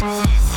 Thank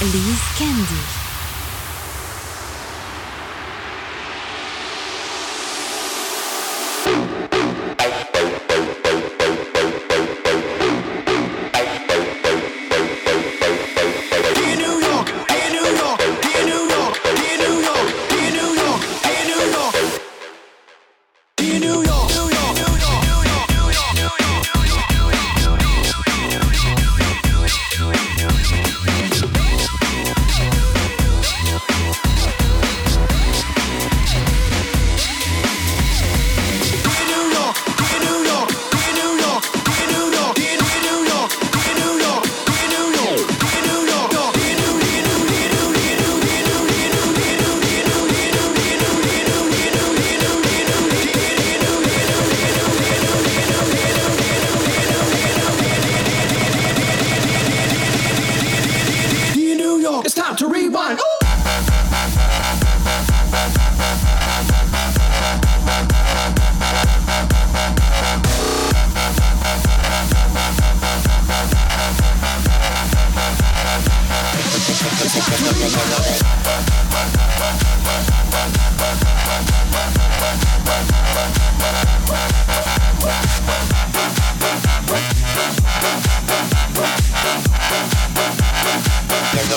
Elise Candy.